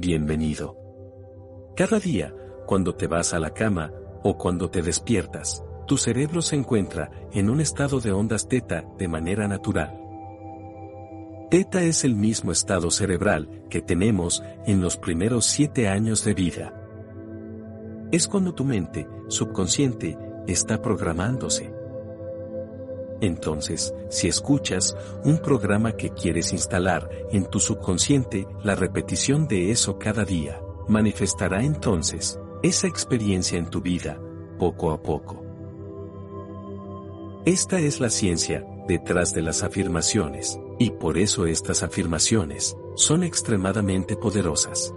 bienvenido. Cada día, cuando te vas a la cama, o cuando te despiertas, tu cerebro se encuentra en un estado de ondas teta de manera natural. Teta es el mismo estado cerebral que tenemos en los primeros siete años de vida. Es cuando tu mente, subconsciente, está programándose. Entonces, si escuchas un programa que quieres instalar en tu subconsciente, la repetición de eso cada día, manifestará entonces esa experiencia en tu vida, poco a poco. Esta es la ciencia detrás de las afirmaciones, y por eso estas afirmaciones son extremadamente poderosas.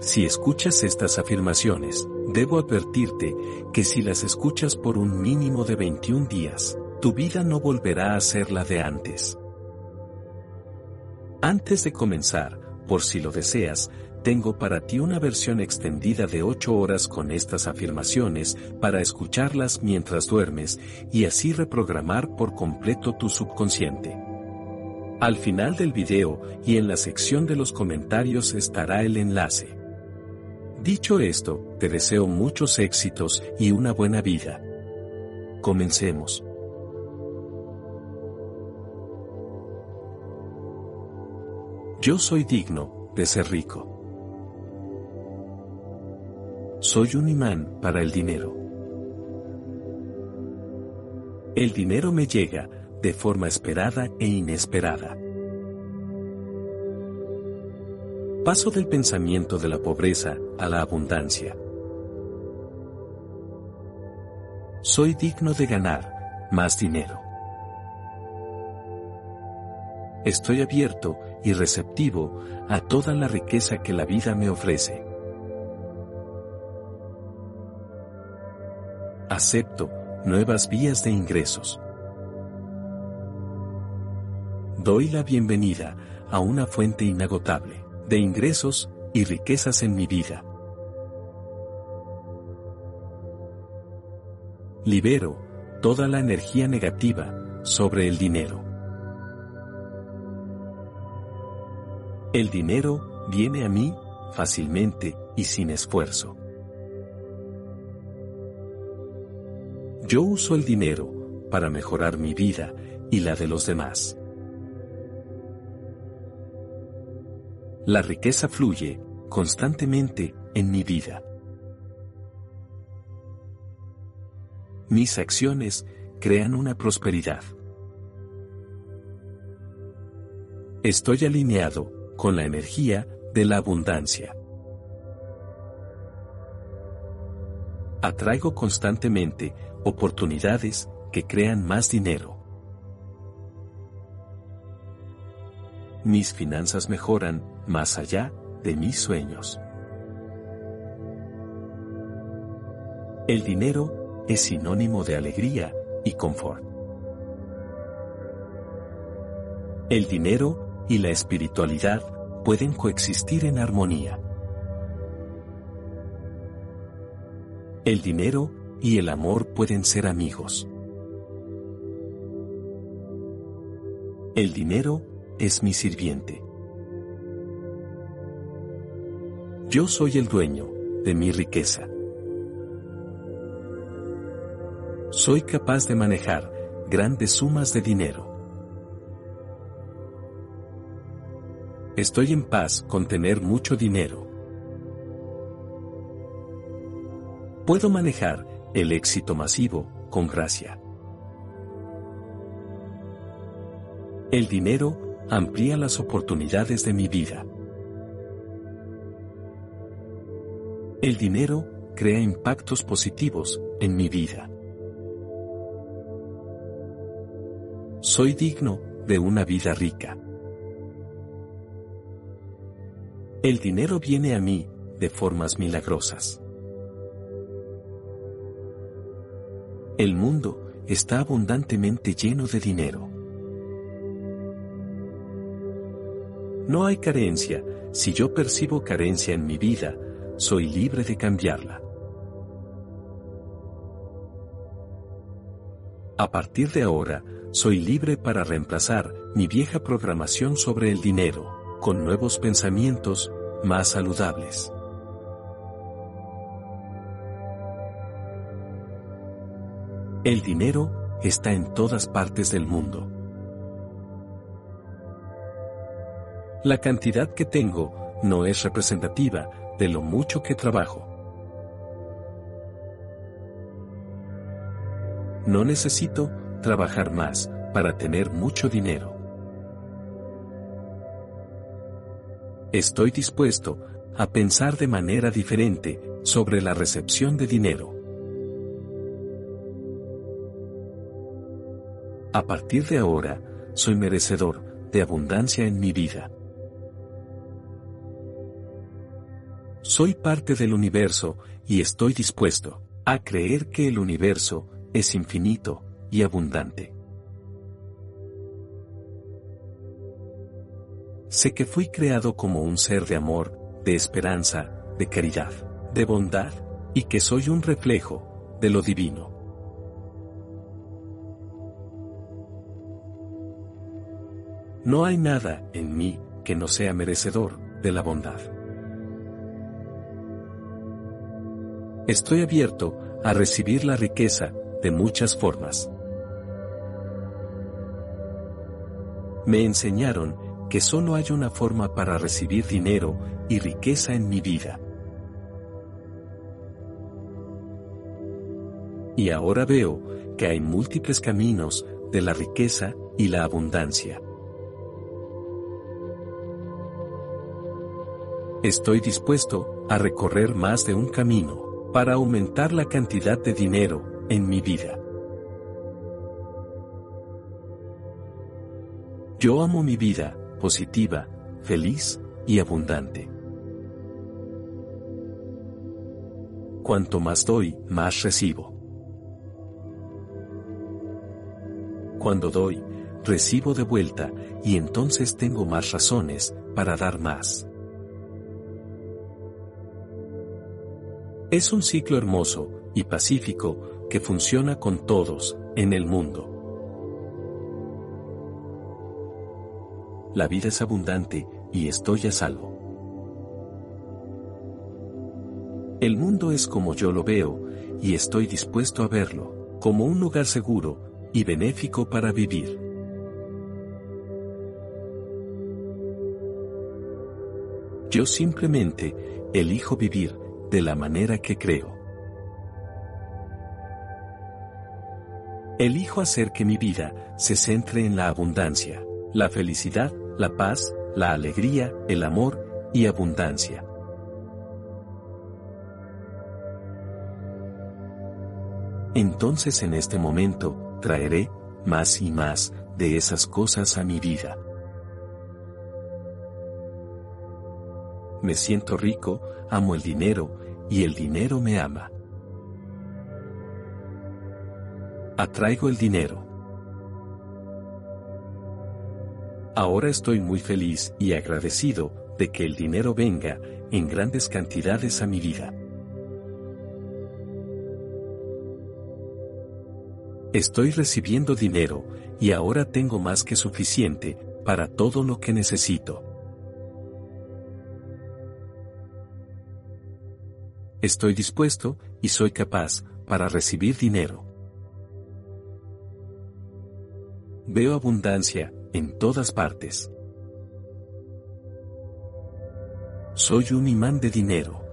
Si escuchas estas afirmaciones, debo advertirte que si las escuchas por un mínimo de 21 días, tu vida no volverá a ser la de antes. Antes de comenzar, por si lo deseas, tengo para ti una versión extendida de 8 horas con estas afirmaciones para escucharlas mientras duermes y así reprogramar por completo tu subconsciente. Al final del video y en la sección de los comentarios estará el enlace. Dicho esto, te deseo muchos éxitos y una buena vida. Comencemos. Yo soy digno de ser rico. Soy un imán para el dinero. El dinero me llega de forma esperada e inesperada. Paso del pensamiento de la pobreza a la abundancia. Soy digno de ganar más dinero. Estoy abierto y receptivo a toda la riqueza que la vida me ofrece. Acepto nuevas vías de ingresos. Doy la bienvenida a una fuente inagotable de ingresos y riquezas en mi vida. Libero toda la energía negativa sobre el dinero. El dinero viene a mí fácilmente y sin esfuerzo. Yo uso el dinero para mejorar mi vida y la de los demás. La riqueza fluye constantemente en mi vida. Mis acciones crean una prosperidad. Estoy alineado con la energía de la abundancia. Atraigo constantemente oportunidades que crean más dinero. Mis finanzas mejoran más allá de mis sueños. El dinero es sinónimo de alegría y confort. El dinero y la espiritualidad pueden coexistir en armonía. El dinero y el amor pueden ser amigos. El dinero es mi sirviente. Yo soy el dueño de mi riqueza. Soy capaz de manejar grandes sumas de dinero. Estoy en paz con tener mucho dinero. Puedo manejar el éxito masivo con gracia. El dinero amplía las oportunidades de mi vida. El dinero crea impactos positivos en mi vida. Soy digno de una vida rica. El dinero viene a mí de formas milagrosas. El mundo está abundantemente lleno de dinero. No hay carencia, si yo percibo carencia en mi vida, soy libre de cambiarla. A partir de ahora, soy libre para reemplazar mi vieja programación sobre el dinero, con nuevos pensamientos más saludables. El dinero está en todas partes del mundo. La cantidad que tengo no es representativa de lo mucho que trabajo. No necesito trabajar más para tener mucho dinero. Estoy dispuesto a pensar de manera diferente sobre la recepción de dinero. A partir de ahora, soy merecedor de abundancia en mi vida. Soy parte del universo y estoy dispuesto a creer que el universo es infinito y abundante. Sé que fui creado como un ser de amor, de esperanza, de caridad, de bondad, y que soy un reflejo de lo divino. No hay nada en mí que no sea merecedor de la bondad. Estoy abierto a recibir la riqueza de muchas formas. Me enseñaron que solo hay una forma para recibir dinero y riqueza en mi vida. Y ahora veo que hay múltiples caminos de la riqueza y la abundancia. Estoy dispuesto a recorrer más de un camino para aumentar la cantidad de dinero en mi vida. Yo amo mi vida, positiva, feliz y abundante. Cuanto más doy, más recibo. Cuando doy, recibo de vuelta y entonces tengo más razones para dar más. Es un ciclo hermoso y pacífico que funciona con todos en el mundo. La vida es abundante y estoy a salvo. El mundo es como yo lo veo y estoy dispuesto a verlo, como un lugar seguro y benéfico para vivir. Yo simplemente elijo vivir de la manera que creo. Elijo hacer que mi vida se centre en la abundancia, la felicidad, la paz, la alegría, el amor y abundancia. Entonces en este momento, traeré más y más de esas cosas a mi vida. Me siento rico, amo el dinero, y el dinero me ama. Atraigo el dinero. Ahora estoy muy feliz y agradecido de que el dinero venga en grandes cantidades a mi vida. Estoy recibiendo dinero y ahora tengo más que suficiente para todo lo que necesito. Estoy dispuesto y soy capaz para recibir dinero. Veo abundancia en todas partes. Soy un imán de dinero.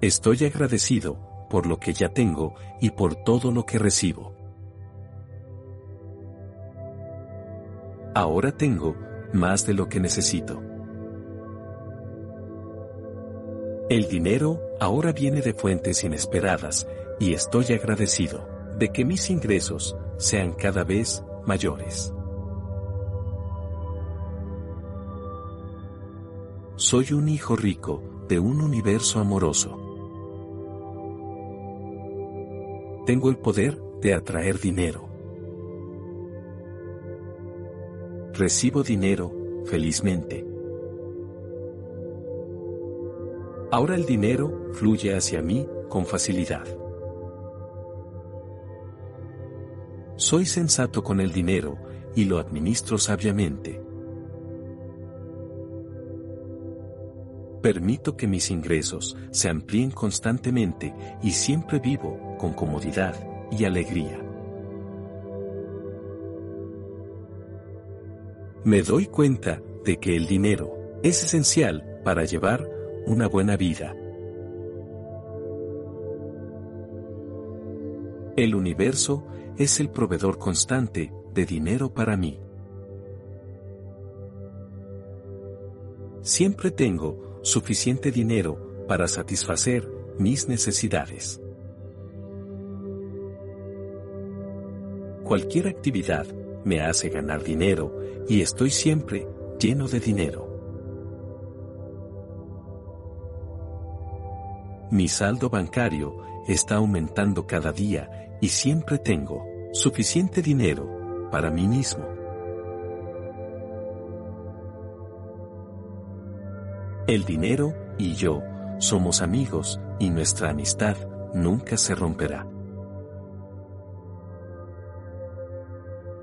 Estoy agradecido por lo que ya tengo y por todo lo que recibo. Ahora tengo más de lo que necesito. El dinero ahora viene de fuentes inesperadas y estoy agradecido de que mis ingresos sean cada vez mayores. Soy un hijo rico de un universo amoroso. Tengo el poder de atraer dinero. Recibo dinero felizmente. Ahora el dinero fluye hacia mí con facilidad. Soy sensato con el dinero y lo administro sabiamente. Permito que mis ingresos se amplíen constantemente y siempre vivo con comodidad y alegría. Me doy cuenta de que el dinero es esencial para llevar una buena vida. El universo es el proveedor constante de dinero para mí. Siempre tengo suficiente dinero para satisfacer mis necesidades. Cualquier actividad me hace ganar dinero y estoy siempre lleno de dinero. Mi saldo bancario está aumentando cada día y siempre tengo suficiente dinero para mí mismo. El dinero y yo somos amigos y nuestra amistad nunca se romperá.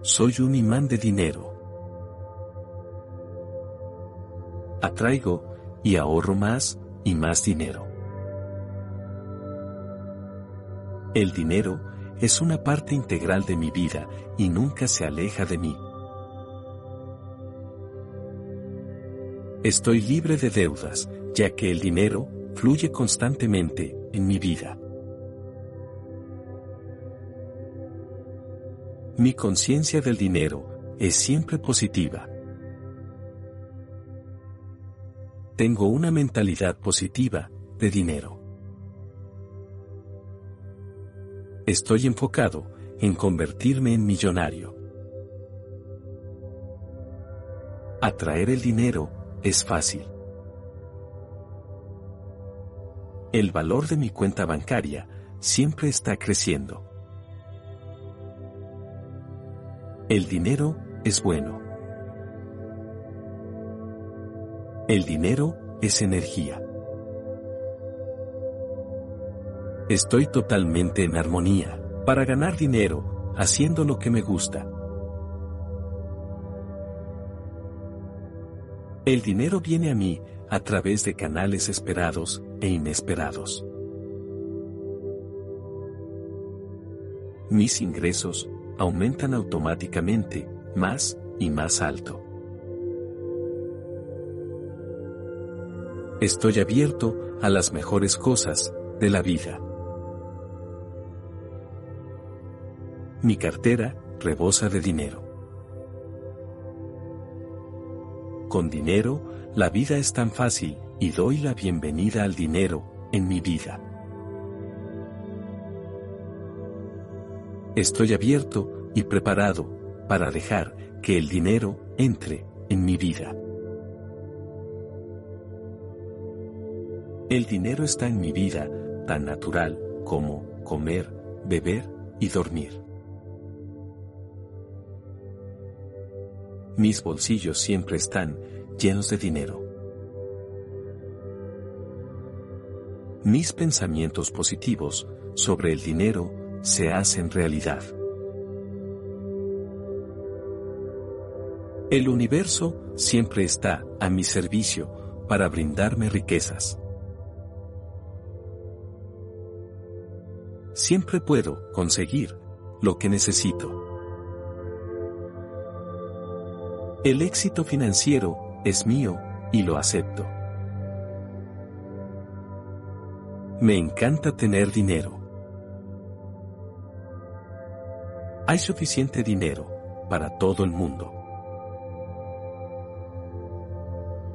Soy un imán de dinero. Atraigo y ahorro más y más dinero. El dinero es una parte integral de mi vida y nunca se aleja de mí. Estoy libre de deudas, ya que el dinero fluye constantemente en mi vida. Mi conciencia del dinero es siempre positiva. Tengo una mentalidad positiva de dinero. Estoy enfocado en convertirme en millonario. Atraer el dinero es fácil. El valor de mi cuenta bancaria siempre está creciendo. El dinero es bueno. El dinero es energía. Estoy totalmente en armonía, para ganar dinero, haciendo lo que me gusta. El dinero viene a mí a través de canales esperados e inesperados. Mis ingresos aumentan automáticamente, más y más alto. Estoy abierto a las mejores cosas de la vida. Mi cartera rebosa de dinero. Con dinero, la vida es tan fácil y doy la bienvenida al dinero en mi vida. Estoy abierto y preparado para dejar que el dinero entre en mi vida. El dinero está en mi vida tan natural como comer, beber y dormir. Mis bolsillos siempre están llenos de dinero. Mis pensamientos positivos sobre el dinero se hacen realidad. El universo siempre está a mi servicio para brindarme riquezas. Siempre puedo conseguir lo que necesito. El éxito financiero es mío y lo acepto. Me encanta tener dinero. Hay suficiente dinero para todo el mundo.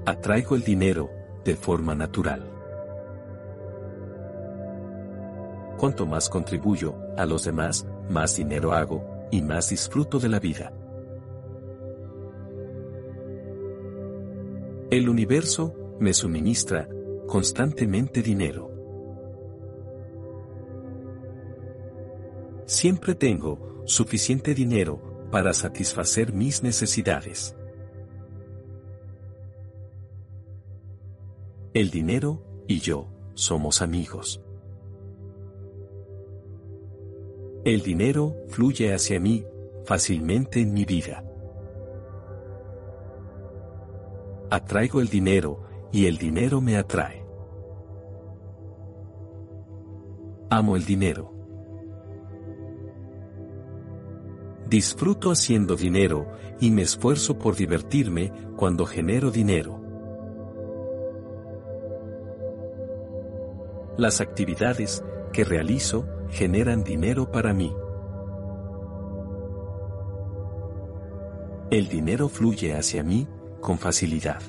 Atraigo el dinero de forma natural. Cuanto más contribuyo a los demás, más dinero hago y más disfruto de la vida. El universo me suministra constantemente dinero. Siempre tengo suficiente dinero para satisfacer mis necesidades. El dinero y yo somos amigos. El dinero fluye hacia mí fácilmente en mi vida. Atraigo el dinero y el dinero me atrae. Amo el dinero. Disfruto haciendo dinero y me esfuerzo por divertirme cuando genero dinero. Las actividades que realizo generan dinero para mí. El dinero fluye hacia mí con facilidad.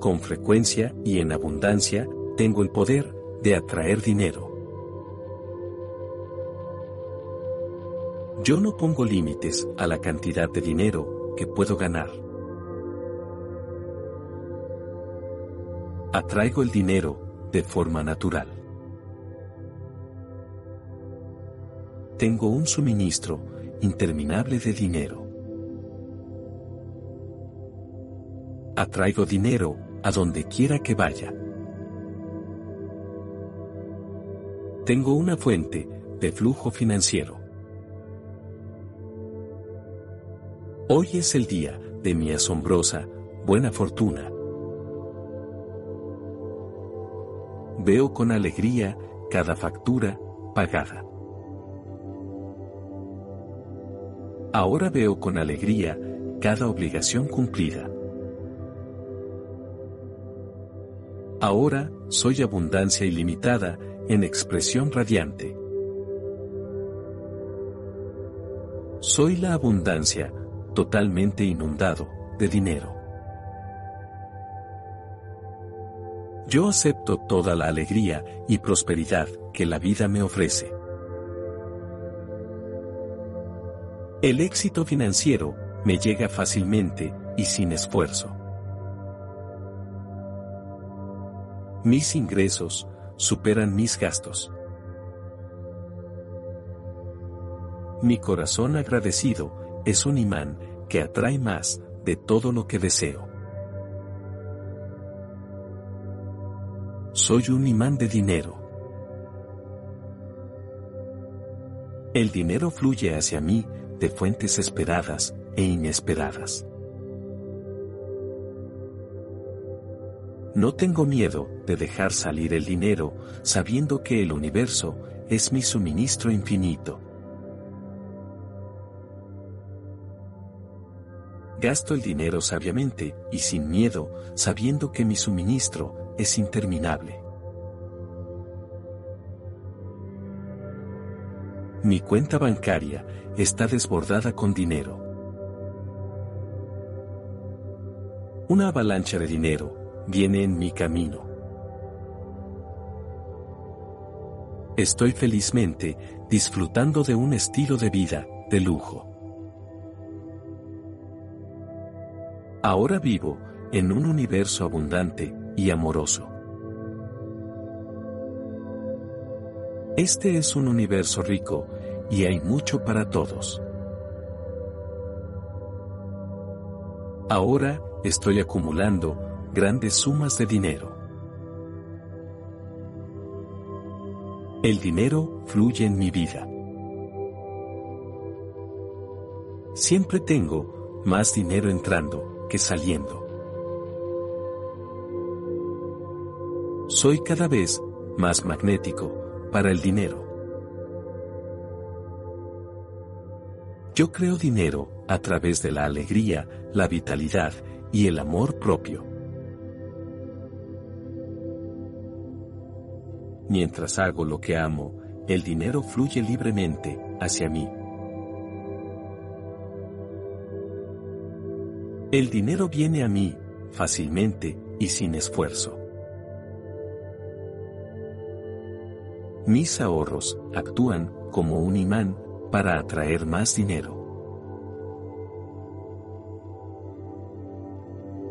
Con frecuencia y en abundancia, tengo el poder de atraer dinero. Yo no pongo límites a la cantidad de dinero que puedo ganar. Atraigo el dinero de forma natural. Tengo un suministro interminable de dinero. Atraigo dinero a donde quiera que vaya. Tengo una fuente de flujo financiero. Hoy es el día de mi asombrosa, buena fortuna. Veo con alegría cada factura pagada. Ahora veo con alegría cada obligación cumplida. Ahora soy abundancia ilimitada en expresión radiante. Soy la abundancia, totalmente inundado, de dinero. Yo acepto toda la alegría y prosperidad que la vida me ofrece. El éxito financiero me llega fácilmente y sin esfuerzo. Mis ingresos superan mis gastos. Mi corazón agradecido es un imán que atrae más de todo lo que deseo. Soy un imán de dinero. El dinero fluye hacia mí de fuentes esperadas e inesperadas. No tengo miedo de dejar salir el dinero sabiendo que el universo es mi suministro infinito. Gasto el dinero sabiamente y sin miedo sabiendo que mi suministro es interminable. Mi cuenta bancaria está desbordada con dinero. Una avalancha de dinero viene en mi camino. Estoy felizmente disfrutando de un estilo de vida de lujo. Ahora vivo en un universo abundante y amoroso. Este es un universo rico, y hay mucho para todos. Ahora, estoy acumulando grandes sumas de dinero. El dinero fluye en mi vida. Siempre tengo más dinero entrando que saliendo. Soy cada vez más magnético para el dinero. Yo creo dinero a través de la alegría, la vitalidad y el amor propio. Mientras hago lo que amo, el dinero fluye libremente hacia mí. El dinero viene a mí fácilmente y sin esfuerzo. Mis ahorros actúan como un imán para atraer más dinero.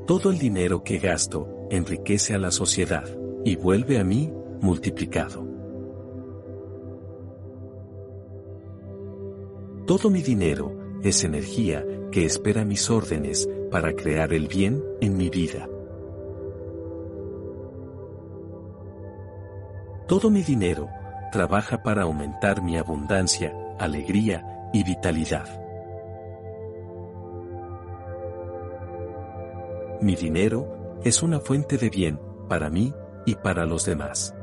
Todo el dinero que gasto enriquece a la sociedad y vuelve a mí multiplicado. Todo mi dinero es energía que espera mis órdenes para crear el bien en mi vida. Todo mi dinero trabaja para aumentar mi abundancia, alegría y vitalidad. Mi dinero es una fuente de bien para mí y para los demás.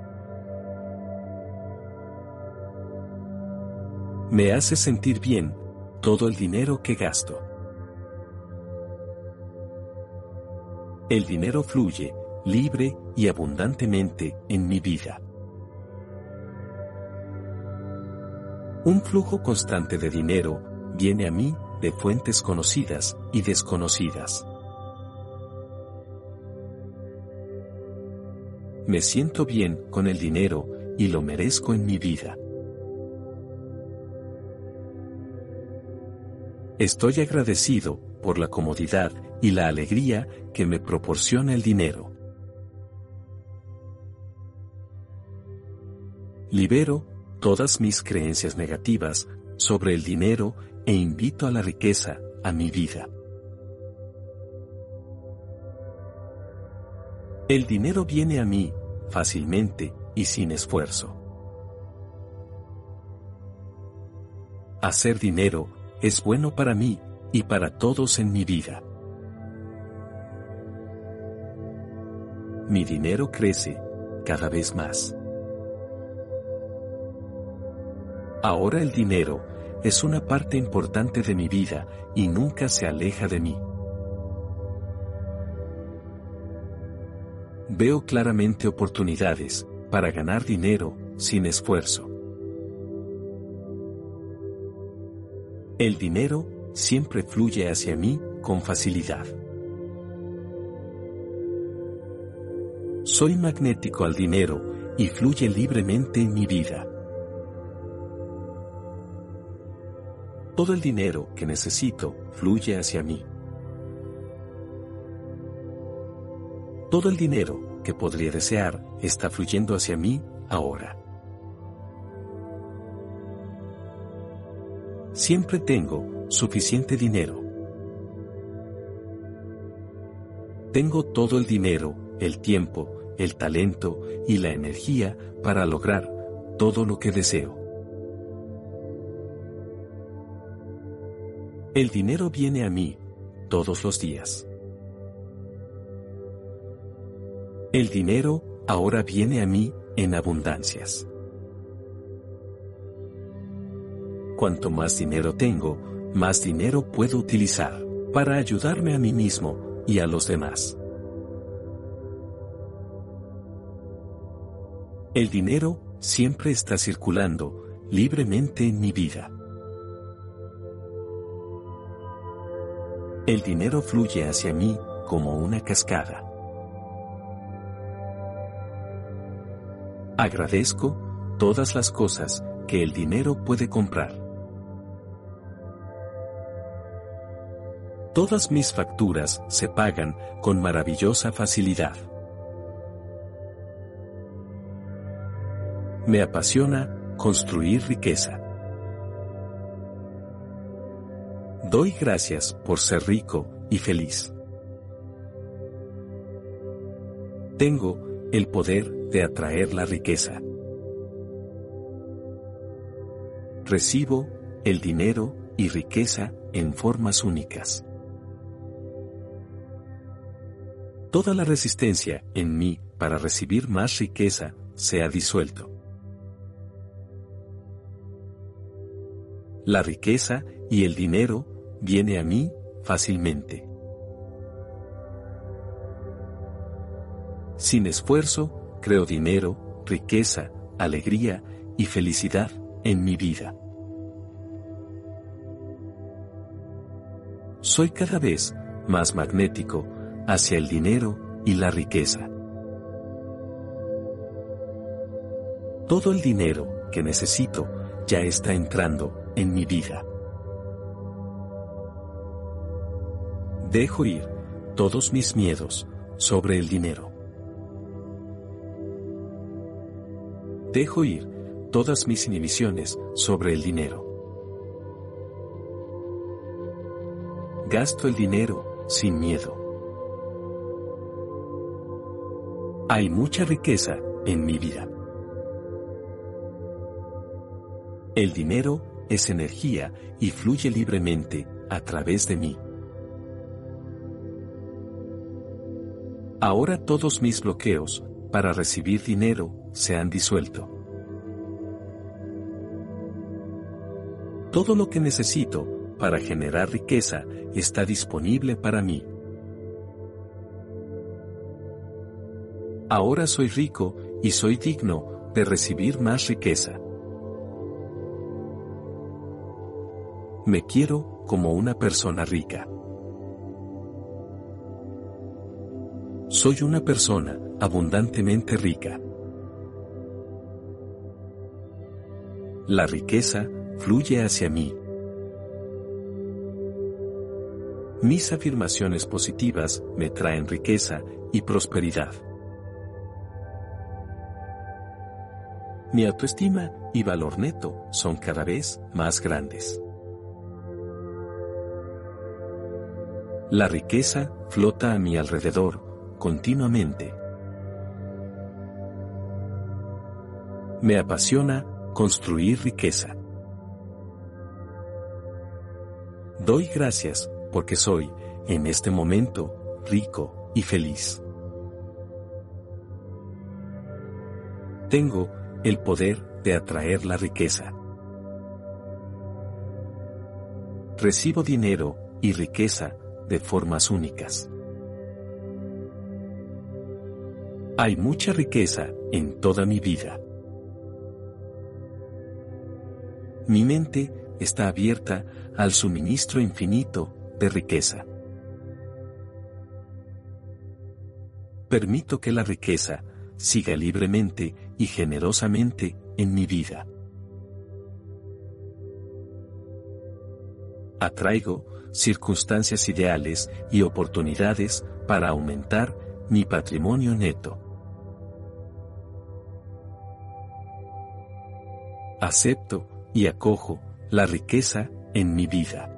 Me hace sentir bien todo el dinero que gasto. El dinero fluye, libre y abundantemente, en mi vida. Un flujo constante de dinero viene a mí de fuentes conocidas y desconocidas. Me siento bien con el dinero y lo merezco en mi vida. Estoy agradecido por la comodidad y la alegría que me proporciona el dinero. Libero todas mis creencias negativas sobre el dinero e invito a la riqueza a mi vida. El dinero viene a mí fácilmente y sin esfuerzo. Hacer dinero es bueno para mí y para todos en mi vida. Mi dinero crece cada vez más. Ahora el dinero es una parte importante de mi vida y nunca se aleja de mí. Veo claramente oportunidades para ganar dinero sin esfuerzo. El dinero siempre fluye hacia mí con facilidad. Soy magnético al dinero y fluye libremente en mi vida. Todo el dinero que necesito fluye hacia mí. Todo el dinero que podría desear está fluyendo hacia mí ahora. Siempre tengo suficiente dinero. Tengo todo el dinero, el tiempo, el talento y la energía para lograr todo lo que deseo. El dinero viene a mí todos los días. El dinero ahora viene a mí en abundancias. Cuanto más dinero tengo, más dinero puedo utilizar para ayudarme a mí mismo y a los demás. El dinero siempre está circulando libremente en mi vida. El dinero fluye hacia mí como una cascada. Agradezco todas las cosas que el dinero puede comprar. Todas mis facturas se pagan con maravillosa facilidad. Me apasiona construir riqueza. Doy gracias por ser rico y feliz. Tengo el poder de atraer la riqueza. Recibo el dinero y riqueza en formas únicas. Toda la resistencia en mí para recibir más riqueza se ha disuelto. La riqueza y el dinero viene a mí fácilmente. Sin esfuerzo, creo dinero, riqueza, alegría y felicidad en mi vida. Soy cada vez más magnético hacia el dinero y la riqueza. Todo el dinero que necesito ya está entrando en mi vida. Dejo ir todos mis miedos sobre el dinero. Dejo ir todas mis inhibiciones sobre el dinero. Gasto el dinero sin miedo. Hay mucha riqueza en mi vida. El dinero es energía y fluye libremente a través de mí. Ahora todos mis bloqueos, para recibir dinero, se han disuelto. Todo lo que necesito, para generar riqueza, está disponible para mí. Ahora soy rico, y soy digno, de recibir más riqueza. Me quiero, como una persona rica. Soy una persona abundantemente rica. La riqueza fluye hacia mí. Mis afirmaciones positivas me traen riqueza y prosperidad. Mi autoestima y valor neto son cada vez más grandes. La riqueza flota a mi alrededor continuamente. Me apasiona construir riqueza. Doy gracias porque soy, en este momento, rico y feliz. Tengo el poder de atraer la riqueza. Recibo dinero y riqueza de formas únicas. Hay mucha riqueza en toda mi vida. Mi mente está abierta al suministro infinito de riqueza. Permito que la riqueza siga libremente y generosamente en mi vida. Atraigo circunstancias ideales y oportunidades para aumentar mi patrimonio neto. acepto y acojo la riqueza en mi vida.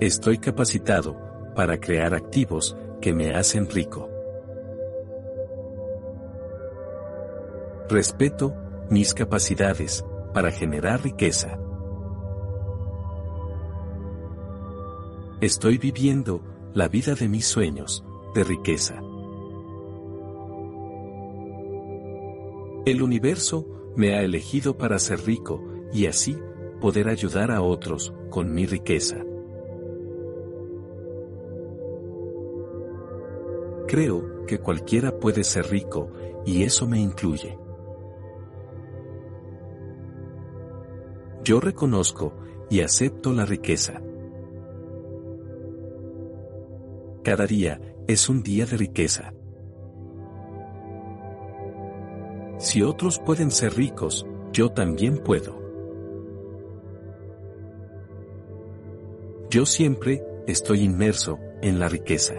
Estoy capacitado para crear activos que me hacen rico. Respeto mis capacidades para generar riqueza. Estoy viviendo la vida de mis sueños de riqueza. El universo me ha elegido para ser rico y así poder ayudar a otros con mi riqueza. Creo que cualquiera puede ser rico y eso me incluye. Yo reconozco y acepto la riqueza. Cada día es un día de riqueza. Si otros pueden ser ricos, yo también puedo. Yo siempre estoy inmerso en la riqueza.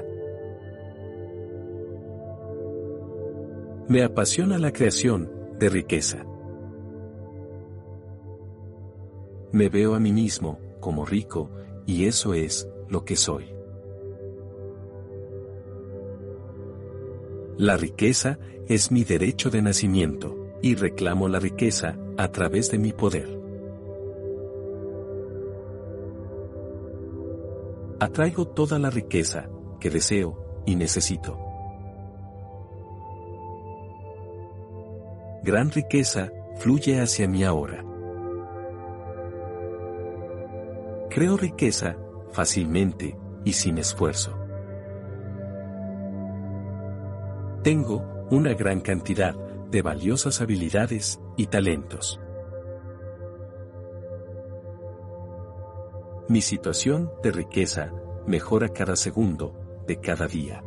Me apasiona la creación de riqueza. Me veo a mí mismo como rico y eso es lo que soy. La riqueza es mi derecho de nacimiento, y reclamo la riqueza a través de mi poder. Atraigo toda la riqueza que deseo y necesito. Gran riqueza fluye hacia mí ahora. Creo riqueza fácilmente y sin esfuerzo. Tengo una gran cantidad de valiosas habilidades y talentos. Mi situación de riqueza mejora cada segundo de cada día.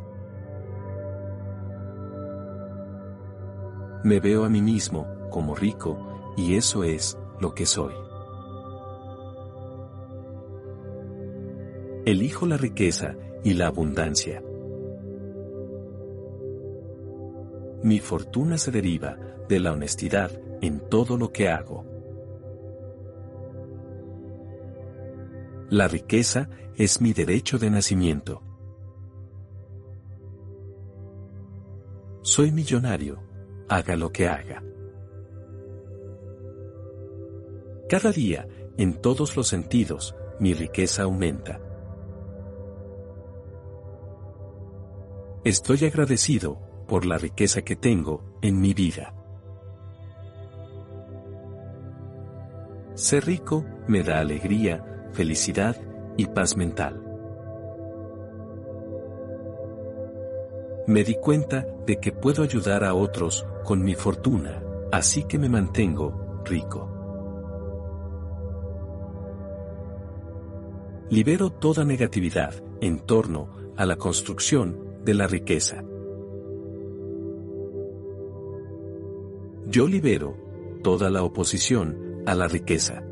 Me veo a mí mismo como rico y eso es lo que soy. Elijo la riqueza y la abundancia. Mi fortuna se deriva de la honestidad en todo lo que hago. La riqueza es mi derecho de nacimiento. Soy millonario, haga lo que haga. Cada día, en todos los sentidos, mi riqueza aumenta. Estoy agradecido por la riqueza que tengo en mi vida. Ser rico me da alegría, felicidad y paz mental. Me di cuenta de que puedo ayudar a otros con mi fortuna, así que me mantengo rico. Libero toda negatividad en torno a la construcción de la riqueza. Yo libero toda la oposición a la riqueza.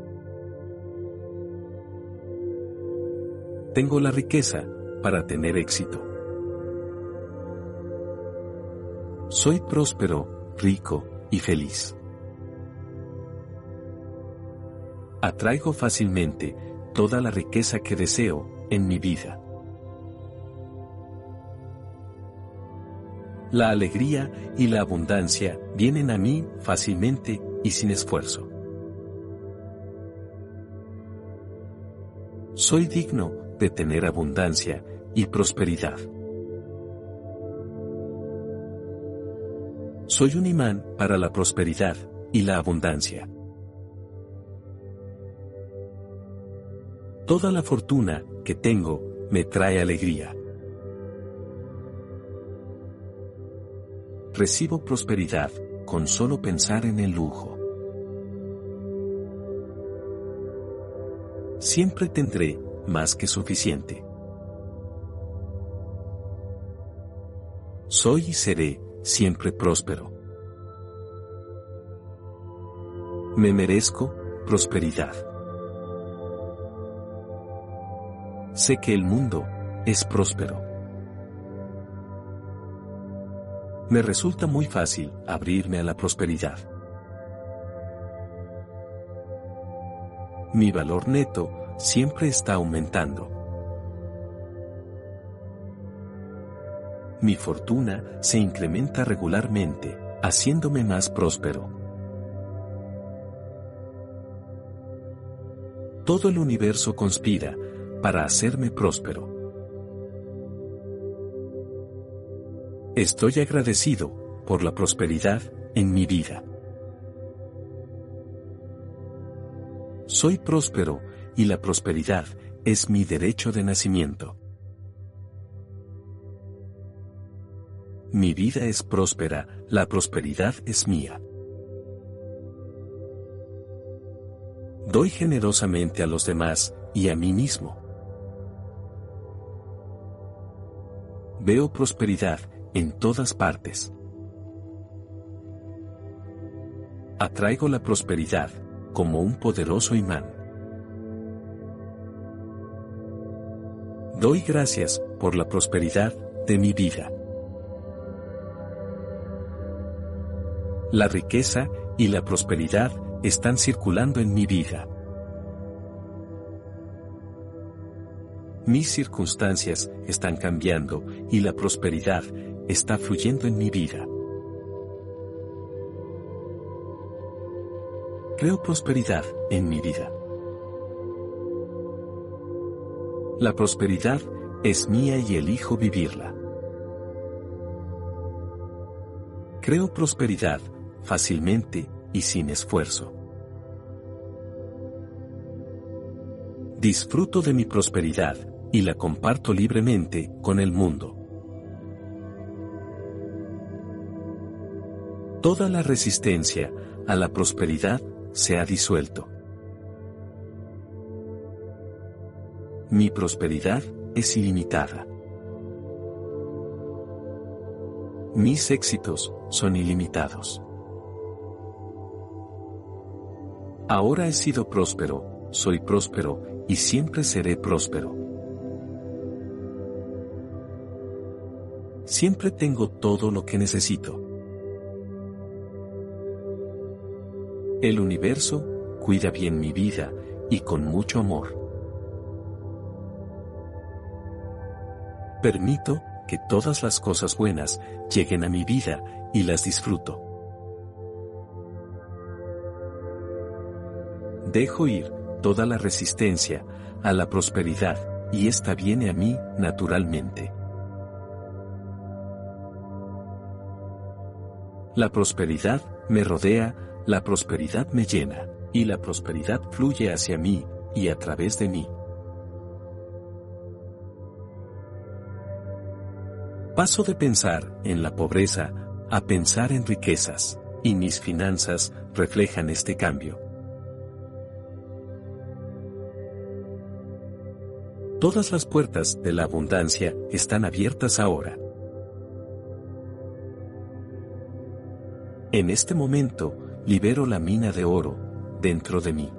Tengo la riqueza para tener éxito. Soy próspero, rico y feliz. Atraigo fácilmente toda la riqueza que deseo en mi vida. La alegría y la abundancia vienen a mí fácilmente y sin esfuerzo. Soy digno de tener abundancia y prosperidad. Soy un imán para la prosperidad y la abundancia. Toda la fortuna que tengo me trae alegría. Recibo prosperidad con solo pensar en el lujo. Siempre tendré más que suficiente. Soy y seré siempre próspero. Me merezco prosperidad. Sé que el mundo es próspero. Me resulta muy fácil abrirme a la prosperidad. Mi valor neto siempre está aumentando. mi fortuna se incrementa regularmente, haciéndome más próspero. Todo el universo conspira para hacerme próspero. Estoy agradecido por la prosperidad en mi vida. Soy próspero y la prosperidad es mi derecho de nacimiento. Mi vida es próspera, la prosperidad es mía. Doy generosamente a los demás y a mí mismo. Veo prosperidad en todas partes. Atraigo la prosperidad como un poderoso imán. Doy gracias por la prosperidad de mi vida. La riqueza y la prosperidad están circulando en mi vida. Mis circunstancias están cambiando y la prosperidad está fluyendo en mi vida. Creo prosperidad en mi vida. La prosperidad es mía y elijo vivirla. Creo prosperidad fácilmente y sin esfuerzo. Disfruto de mi prosperidad y la comparto libremente con el mundo. Toda la resistencia a la prosperidad se ha disuelto. Mi prosperidad es ilimitada. Mis éxitos son ilimitados. Ahora he sido próspero, soy próspero, y siempre seré próspero. Siempre tengo todo lo que necesito. El universo cuida bien mi vida y con mucho amor. Permito que todas las cosas buenas lleguen a mi vida y las disfruto. Dejo ir toda la resistencia a la prosperidad y esta viene a mí naturalmente. La prosperidad me rodea, la prosperidad me llena, y la prosperidad fluye hacia mí y a través de mí. Paso de pensar en la pobreza a pensar en riquezas, y mis finanzas reflejan este cambio. Todas las puertas de la abundancia están abiertas ahora. En este momento, libero la mina de oro dentro de mí.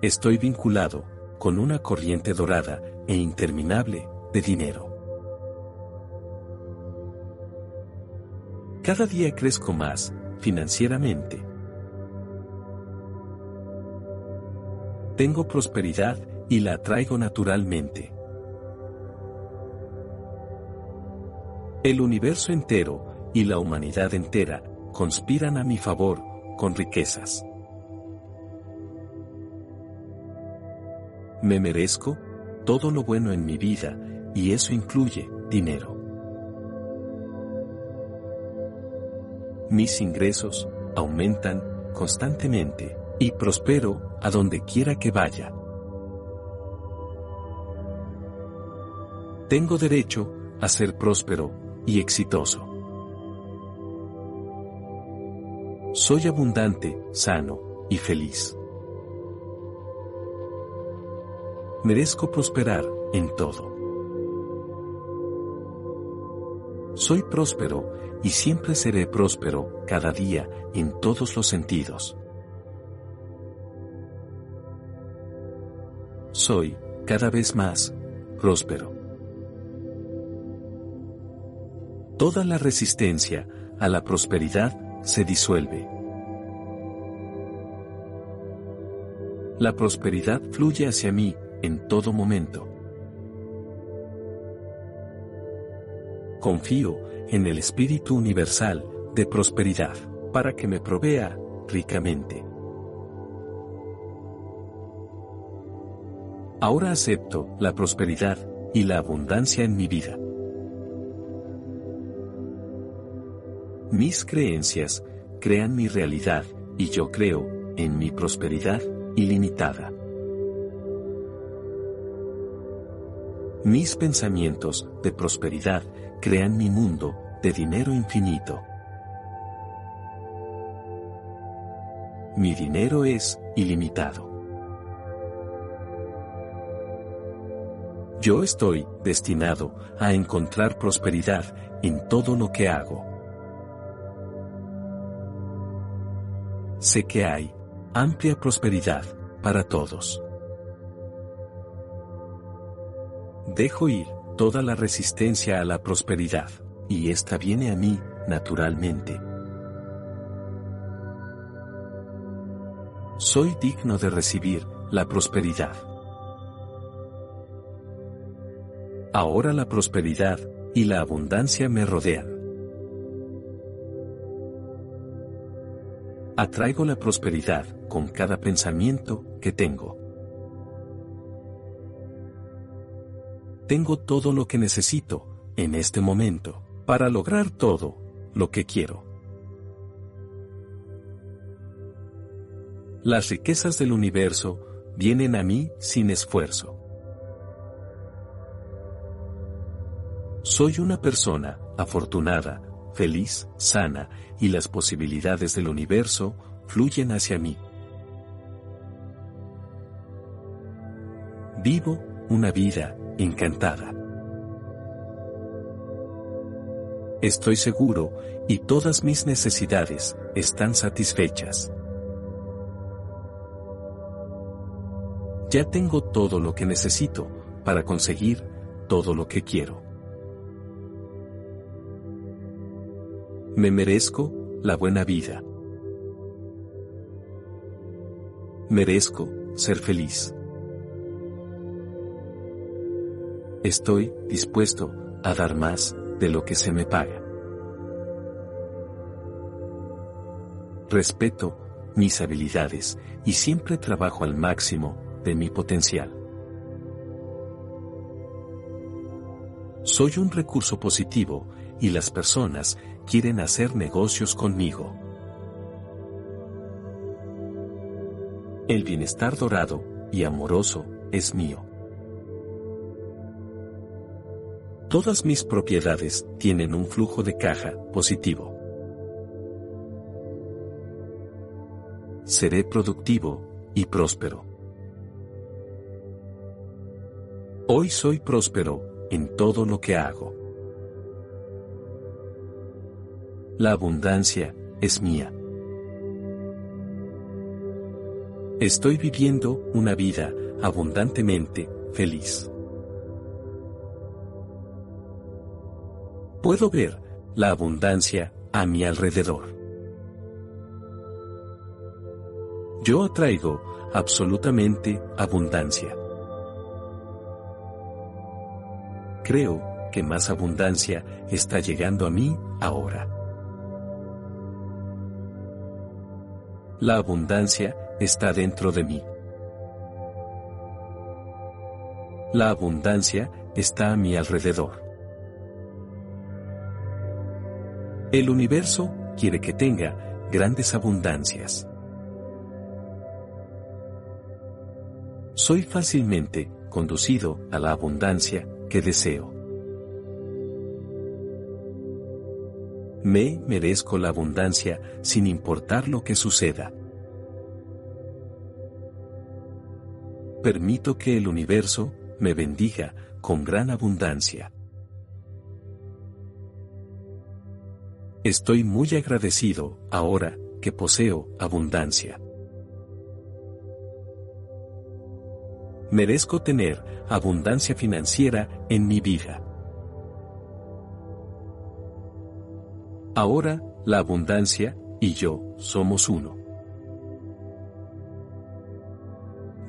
Estoy vinculado con una corriente dorada e interminable de dinero. Cada día crezco más, financieramente. Tengo prosperidad y la atraigo naturalmente. El universo entero y la humanidad entera conspiran a mi favor con riquezas. Me merezco todo lo bueno en mi vida, y eso incluye dinero. Mis ingresos aumentan constantemente y prospero a donde quiera que vaya. Tengo derecho a ser próspero y exitoso. Soy abundante, sano y feliz. Merezco prosperar en todo. Soy próspero y siempre seré próspero cada día en todos los sentidos. Soy, cada vez más, próspero. Toda la resistencia a la prosperidad se disuelve. La prosperidad fluye hacia mí en todo momento. Confío en el Espíritu Universal de prosperidad para que me provea ricamente. Ahora acepto la prosperidad y la abundancia en mi vida. Mis creencias crean mi realidad y yo creo en mi prosperidad ilimitada. Mis pensamientos de prosperidad crean mi mundo de dinero infinito. Mi dinero es ilimitado. Yo estoy destinado a encontrar prosperidad en todo lo que hago. Sé que hay amplia prosperidad para todos. Dejo ir toda la resistencia a la prosperidad, y esta viene a mí, naturalmente. Soy digno de recibir la prosperidad. Ahora la prosperidad y la abundancia me rodean. Atraigo la prosperidad con cada pensamiento que tengo. tengo todo lo que necesito, en este momento, para lograr todo, lo que quiero. Las riquezas del universo vienen a mí sin esfuerzo. Soy una persona afortunada, feliz, sana, y las posibilidades del universo fluyen hacia mí. Vivo una vida encantada. Estoy seguro, y todas mis necesidades están satisfechas. Ya tengo todo lo que necesito para conseguir todo lo que quiero. Me merezco la buena vida. Merezco ser feliz. Estoy dispuesto a dar más de lo que se me paga. Respeto mis habilidades y siempre trabajo al máximo de mi potencial. Soy un recurso positivo y las personas quieren hacer negocios conmigo. El bienestar dorado y amoroso es mío. Todas mis propiedades tienen un flujo de caja positivo. Seré productivo y próspero. Hoy soy próspero en todo lo que hago. La abundancia es mía. Estoy viviendo una vida abundantemente feliz. Puedo ver la abundancia a mi alrededor. Yo atraigo absolutamente abundancia. Creo que más abundancia está llegando a mí ahora. La abundancia está dentro de mí. La abundancia está a mi alrededor. El universo quiere que tenga grandes abundancias. Soy fácilmente conducido a la abundancia que deseo. Me merezco la abundancia sin importar lo que suceda. Permito que el universo me bendiga con gran abundancia. Estoy muy agradecido ahora que poseo abundancia. Merezco tener abundancia financiera en mi vida. Ahora, la abundancia y yo somos uno.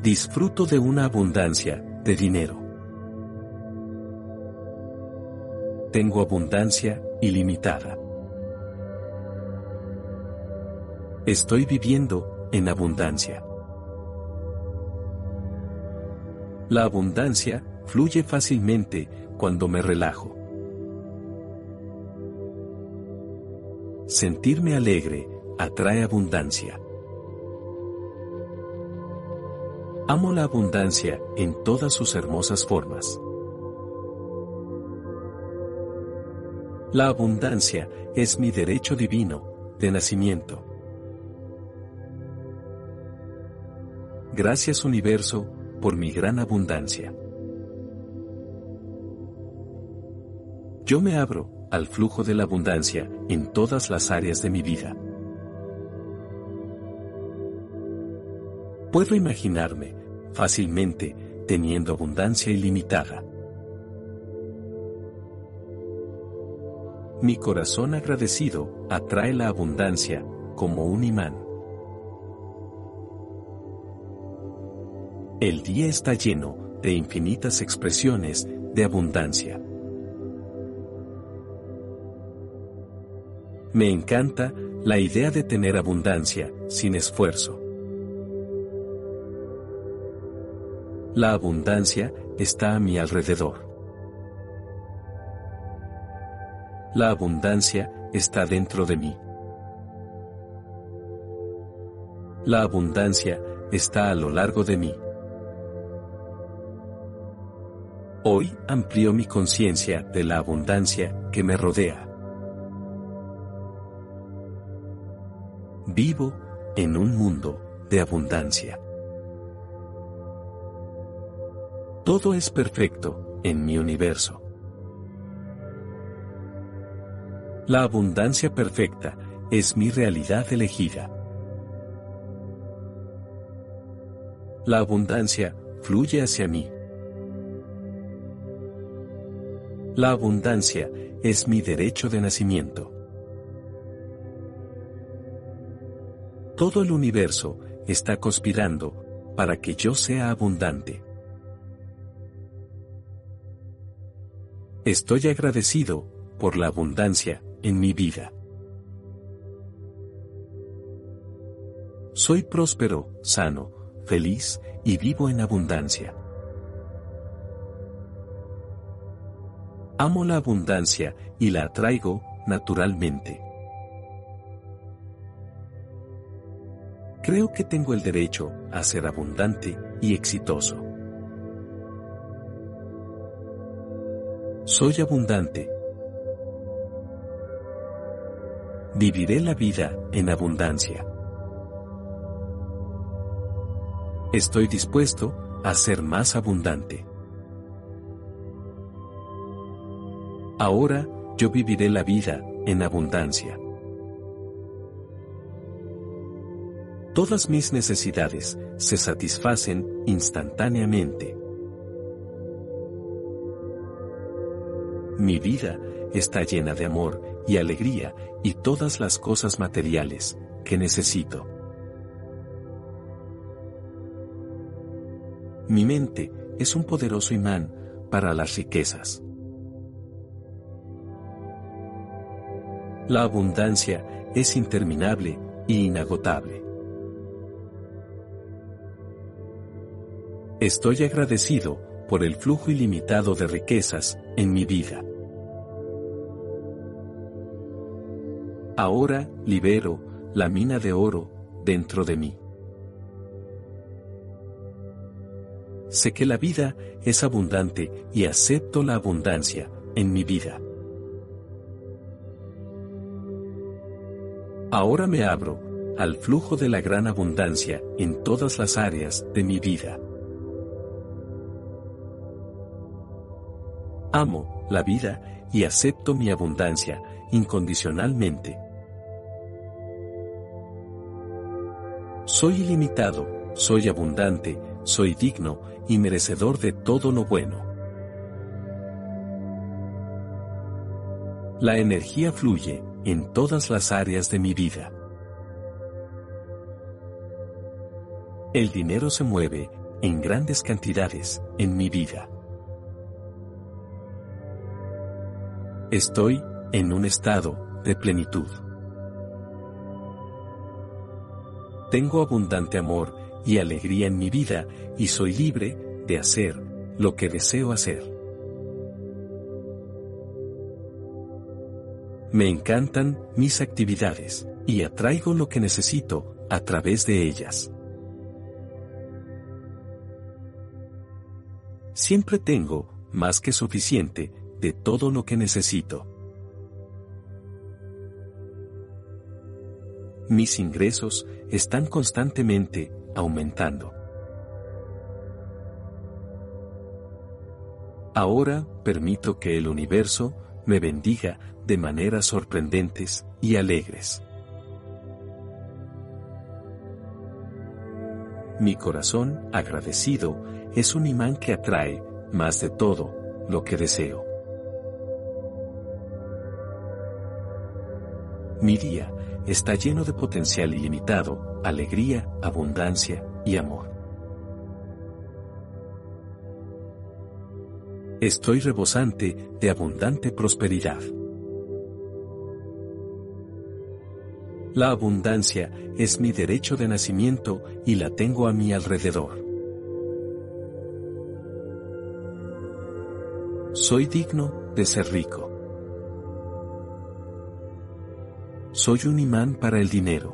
Disfruto de una abundancia de dinero. Tengo abundancia ilimitada. Estoy viviendo en abundancia. La abundancia fluye fácilmente cuando me relajo. Sentirme alegre atrae abundancia. Amo la abundancia en todas sus hermosas formas. La abundancia es mi derecho divino de nacimiento. Gracias universo, por mi gran abundancia. Yo me abro al flujo de la abundancia en todas las áreas de mi vida. Puedo imaginarme fácilmente teniendo abundancia ilimitada. Mi corazón agradecido atrae la abundancia como un imán. El día está lleno de infinitas expresiones de abundancia. Me encanta la idea de tener abundancia sin esfuerzo. La abundancia está a mi alrededor. La abundancia está dentro de mí. La abundancia está a lo largo de mí. Hoy amplío mi conciencia de la abundancia que me rodea. Vivo en un mundo de abundancia. Todo es perfecto en mi universo. La abundancia perfecta es mi realidad elegida. La abundancia fluye hacia mí. La abundancia es mi derecho de nacimiento. Todo el universo está conspirando para que yo sea abundante. Estoy agradecido por la abundancia en mi vida. Soy próspero, sano, feliz y vivo en abundancia. Amo la abundancia y la atraigo naturalmente. Creo que tengo el derecho a ser abundante y exitoso. Soy abundante. Viviré la vida en abundancia. Estoy dispuesto a ser más abundante. Ahora, yo viviré la vida en abundancia. Todas mis necesidades se satisfacen instantáneamente. Mi vida está llena de amor y alegría y todas las cosas materiales que necesito. Mi mente es un poderoso imán para las riquezas. La abundancia es interminable e inagotable. Estoy agradecido por el flujo ilimitado de riquezas en mi vida. Ahora libero la mina de oro dentro de mí. Sé que la vida es abundante y acepto la abundancia en mi vida. Ahora me abro al flujo de la gran abundancia en todas las áreas de mi vida. Amo la vida y acepto mi abundancia incondicionalmente. Soy ilimitado, soy abundante, soy digno y merecedor de todo lo bueno. La energía fluye en todas las áreas de mi vida. El dinero se mueve en grandes cantidades en mi vida. Estoy en un estado de plenitud. Tengo abundante amor y alegría en mi vida y soy libre de hacer lo que deseo hacer. Me encantan mis actividades y atraigo lo que necesito a través de ellas. Siempre tengo más que suficiente de todo lo que necesito. mis ingresos están constantemente aumentando. Ahora permito que el universo me bendiga de maneras sorprendentes y alegres. Mi corazón agradecido es un imán que atrae más de todo lo que deseo. Mi día está lleno de potencial ilimitado, alegría, abundancia y amor. Estoy rebosante de abundante prosperidad. La abundancia es mi derecho de nacimiento y la tengo a mi alrededor. Soy digno de ser rico. Soy un imán para el dinero.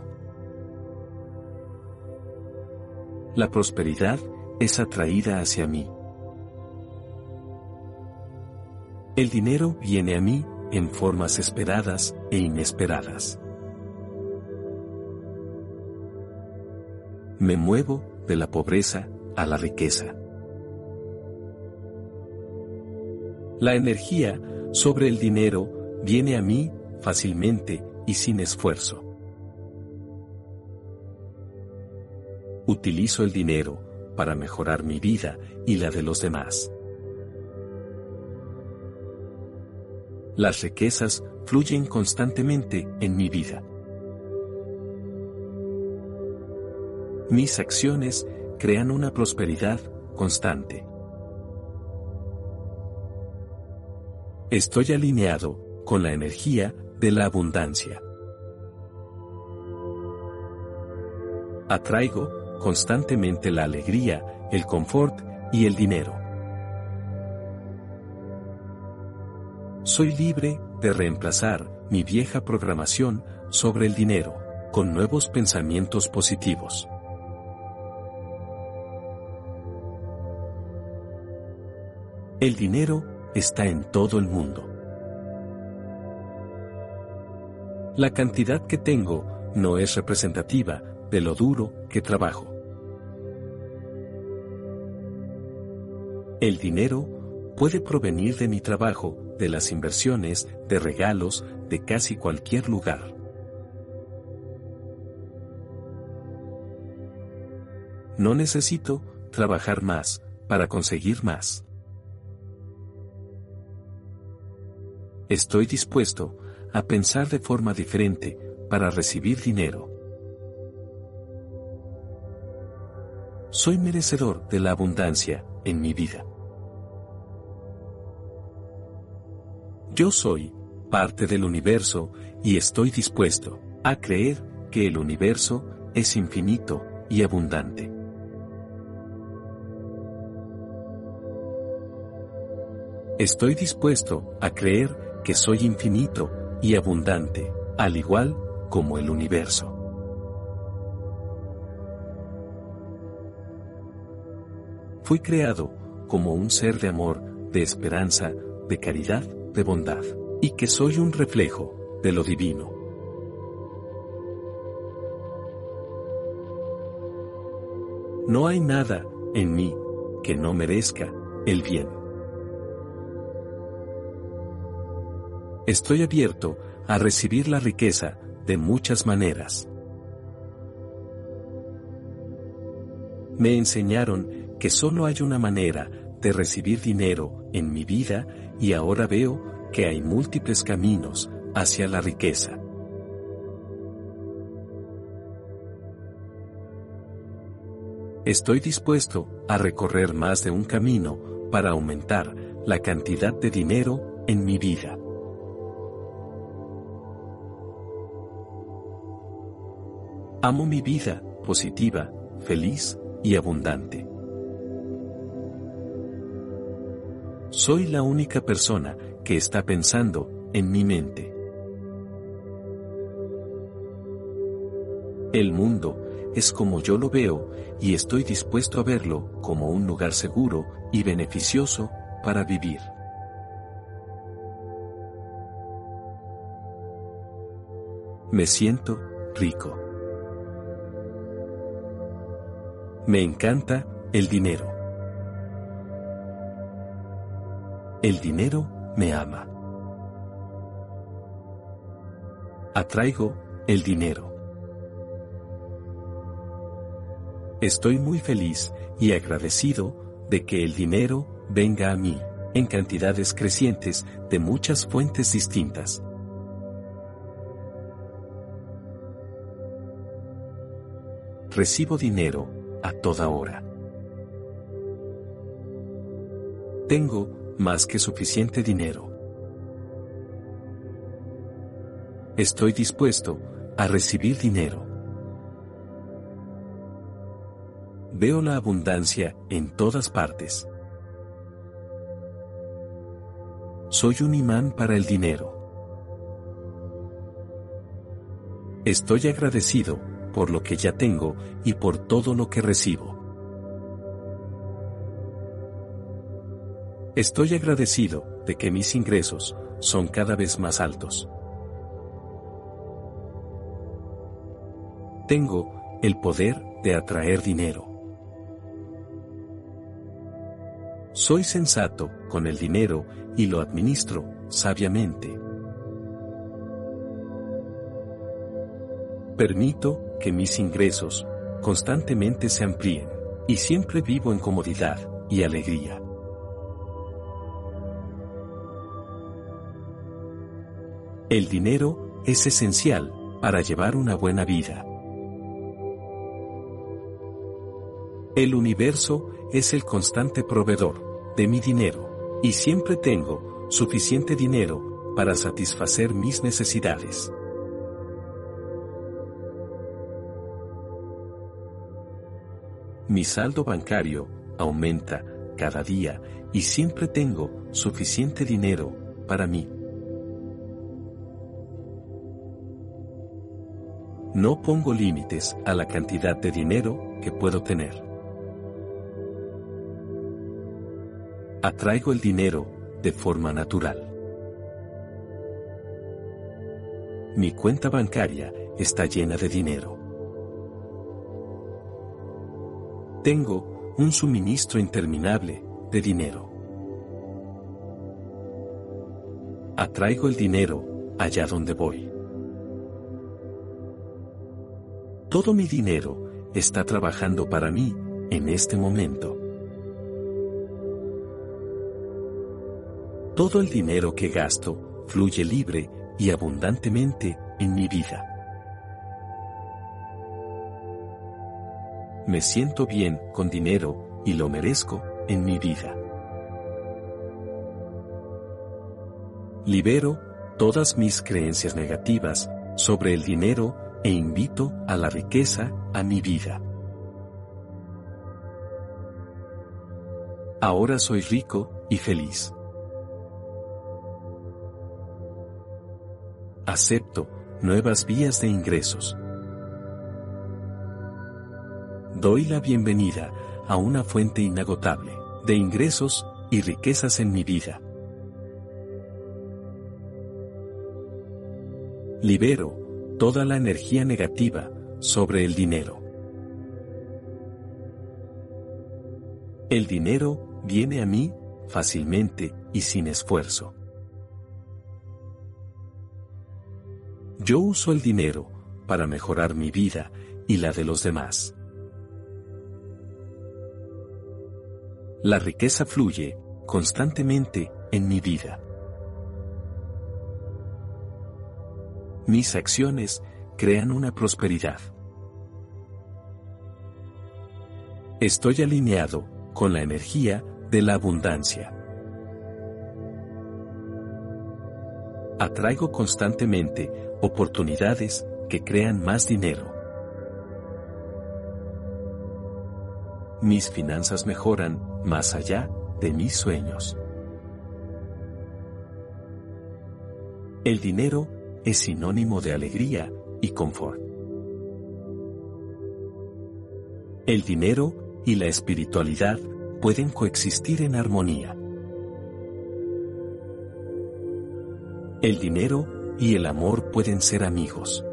La prosperidad es atraída hacia mí. El dinero viene a mí en formas esperadas e inesperadas. Me muevo de la pobreza a la riqueza. La energía sobre el dinero viene a mí fácilmente y sin esfuerzo. Utilizo el dinero para mejorar mi vida y la de los demás. Las riquezas fluyen constantemente en mi vida. Mis acciones crean una prosperidad constante. Estoy alineado con la energía de la abundancia. Atraigo constantemente la alegría, el confort y el dinero. Soy libre de reemplazar mi vieja programación sobre el dinero con nuevos pensamientos positivos. El dinero está en todo el mundo. La cantidad que tengo no es representativa de lo duro que trabajo. El dinero puede provenir de mi trabajo, de las inversiones, de regalos, de casi cualquier lugar. No necesito trabajar más para conseguir más. Estoy dispuesto a pensar de forma diferente para recibir dinero. Soy merecedor de la abundancia en mi vida. Yo soy parte del universo y estoy dispuesto a creer que el universo es infinito y abundante. Estoy dispuesto a creer que soy infinito y abundante, al igual como el universo. Fui creado como un ser de amor, de esperanza, de caridad, de bondad, y que soy un reflejo de lo divino. No hay nada en mí que no merezca el bien. Estoy abierto a recibir la riqueza de muchas maneras. Me enseñaron que solo hay una manera de recibir dinero en mi vida y ahora veo que hay múltiples caminos hacia la riqueza. Estoy dispuesto a recorrer más de un camino para aumentar la cantidad de dinero en mi vida. Amo mi vida, positiva, feliz y abundante. Soy la única persona que está pensando en mi mente. El mundo es como yo lo veo y estoy dispuesto a verlo como un lugar seguro y beneficioso para vivir. Me siento rico. Me encanta el dinero. El dinero me ama. Atraigo el dinero. Estoy muy feliz y agradecido de que el dinero venga a mí, en cantidades crecientes de muchas fuentes distintas. Recibo dinero a toda hora. Tengo más que suficiente dinero. Estoy dispuesto a recibir dinero. Veo la abundancia en todas partes. Soy un imán para el dinero. Estoy agradecido por lo que ya tengo y por todo lo que recibo. Estoy agradecido de que mis ingresos son cada vez más altos. Tengo el poder de atraer dinero. Soy sensato con el dinero y lo administro sabiamente. Permito que mis ingresos constantemente se amplíen y siempre vivo en comodidad y alegría. El dinero es esencial para llevar una buena vida. El universo es el constante proveedor de mi dinero y siempre tengo suficiente dinero para satisfacer mis necesidades. Mi saldo bancario aumenta cada día y siempre tengo suficiente dinero para mí. No pongo límites a la cantidad de dinero que puedo tener. Atraigo el dinero de forma natural. Mi cuenta bancaria está llena de dinero. Tengo un suministro interminable de dinero. Atraigo el dinero allá donde voy. Todo mi dinero está trabajando para mí en este momento. Todo el dinero que gasto fluye libre y abundantemente en mi vida. Me siento bien con dinero y lo merezco en mi vida. Libero todas mis creencias negativas sobre el dinero e invito a la riqueza a mi vida. Ahora soy rico y feliz. Acepto nuevas vías de ingresos. Doy la bienvenida a una fuente inagotable de ingresos y riquezas en mi vida. Libero toda la energía negativa sobre el dinero. El dinero viene a mí fácilmente y sin esfuerzo. Yo uso el dinero para mejorar mi vida y la de los demás. La riqueza fluye constantemente en mi vida. mis acciones crean una prosperidad. Estoy alineado con la energía de la abundancia. Atraigo constantemente oportunidades que crean más dinero. Mis finanzas mejoran más allá de mis sueños. El dinero es sinónimo de alegría y confort. El dinero y la espiritualidad pueden coexistir en armonía. El dinero y el amor pueden ser amigos.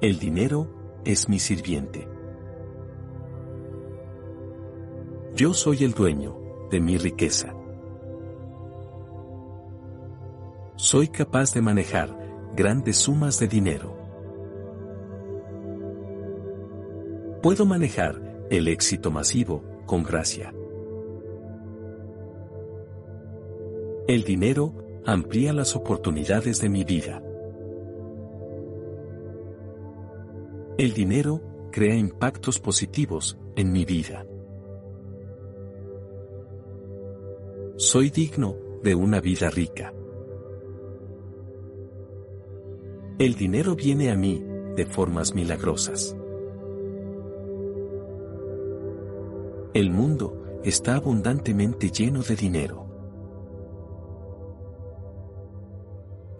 El dinero es mi sirviente. Yo soy el dueño de mi riqueza. soy capaz de manejar grandes sumas de dinero. Puedo manejar el éxito masivo con gracia. El dinero amplía las oportunidades de mi vida. El dinero crea impactos positivos en mi vida. Soy digno de una vida rica. El dinero viene a mí de formas milagrosas. El mundo está abundantemente lleno de dinero.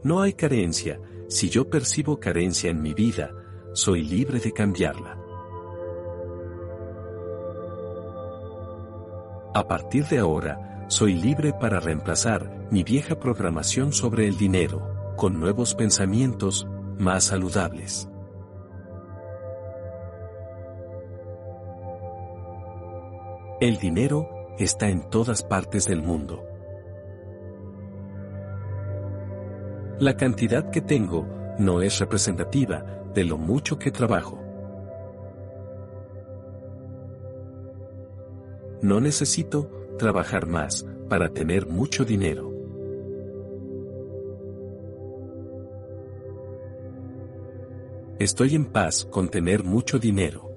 No hay carencia, si yo percibo carencia en mi vida, soy libre de cambiarla. A partir de ahora, soy libre para reemplazar mi vieja programación sobre el dinero con nuevos pensamientos, más saludables. El dinero está en todas partes del mundo. La cantidad que tengo no es representativa de lo mucho que trabajo. No necesito trabajar más para tener mucho dinero. Estoy en paz con tener mucho dinero.